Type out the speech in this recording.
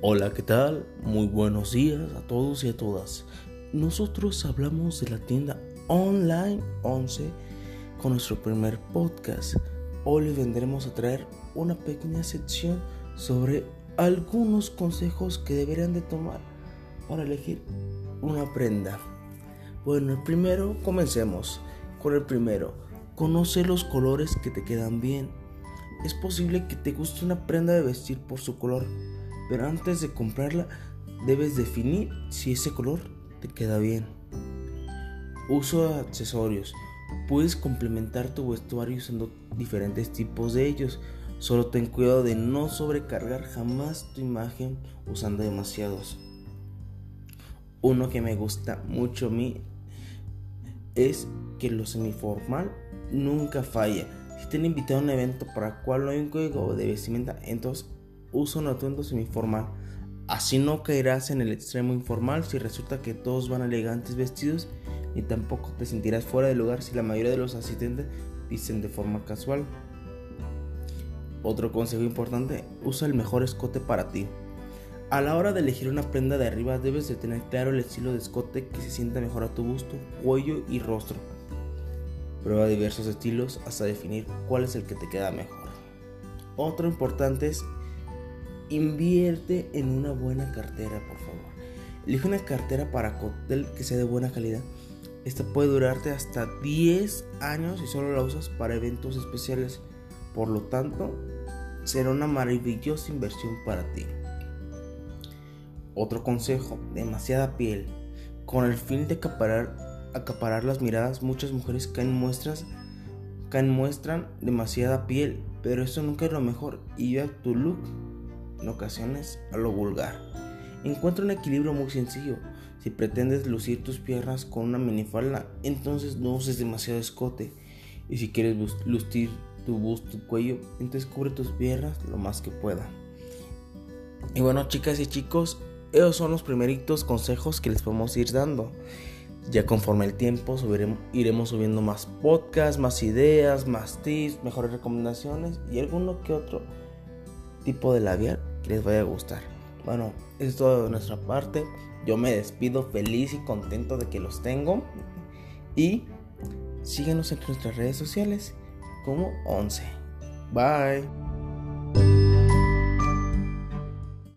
Hola, ¿qué tal? Muy buenos días a todos y a todas. Nosotros hablamos de la tienda online 11 con nuestro primer podcast. Hoy les vendremos a traer una pequeña sección sobre algunos consejos que deberían de tomar para elegir una prenda. Bueno, el primero, comencemos con el primero. Conoce los colores que te quedan bien. Es posible que te guste una prenda de vestir por su color pero antes de comprarla debes definir si ese color te queda bien. Uso de accesorios. Puedes complementar tu vestuario usando diferentes tipos de ellos. Solo ten cuidado de no sobrecargar jamás tu imagen usando demasiados. Uno que me gusta mucho a mí es que lo semiformal nunca falla. Si te han invitado a un evento para cual no hay un código de vestimenta, entonces usa un atuendo semiformal. Así no caerás en el extremo informal si resulta que todos van elegantes vestidos, ni tampoco te sentirás fuera de lugar si la mayoría de los asistentes visten de forma casual. Otro consejo importante, usa el mejor escote para ti. A la hora de elegir una prenda de arriba debes de tener claro el estilo de escote que se sienta mejor a tu busto, cuello y rostro. Prueba diversos estilos hasta definir cuál es el que te queda mejor. Otro importante es Invierte en una buena cartera, por favor. Elige una cartera para cóctel que sea de buena calidad. Esta puede durarte hasta 10 años y solo la usas para eventos especiales. Por lo tanto, será una maravillosa inversión para ti. Otro consejo, demasiada piel. Con el fin de acaparar, acaparar las miradas, muchas mujeres caen muestras caen muestran demasiada piel, pero eso nunca es lo mejor y ya tu look en ocasiones a lo vulgar. Encuentra un equilibrio muy sencillo. Si pretendes lucir tus piernas con una minifalda, entonces no uses demasiado escote. Y si quieres lucir tu busto, tu cuello, entonces cubre tus piernas lo más que pueda. Y bueno, chicas y chicos, esos son los primeritos consejos que les podemos ir dando. Ya conforme el tiempo iremos subiendo más podcasts, más ideas, más tips, mejores recomendaciones y alguno que otro tipo de labial que les vaya a gustar. Bueno, es todo de nuestra parte. Yo me despido feliz y contento de que los tengo. Y síguenos en nuestras redes sociales como 11. Bye.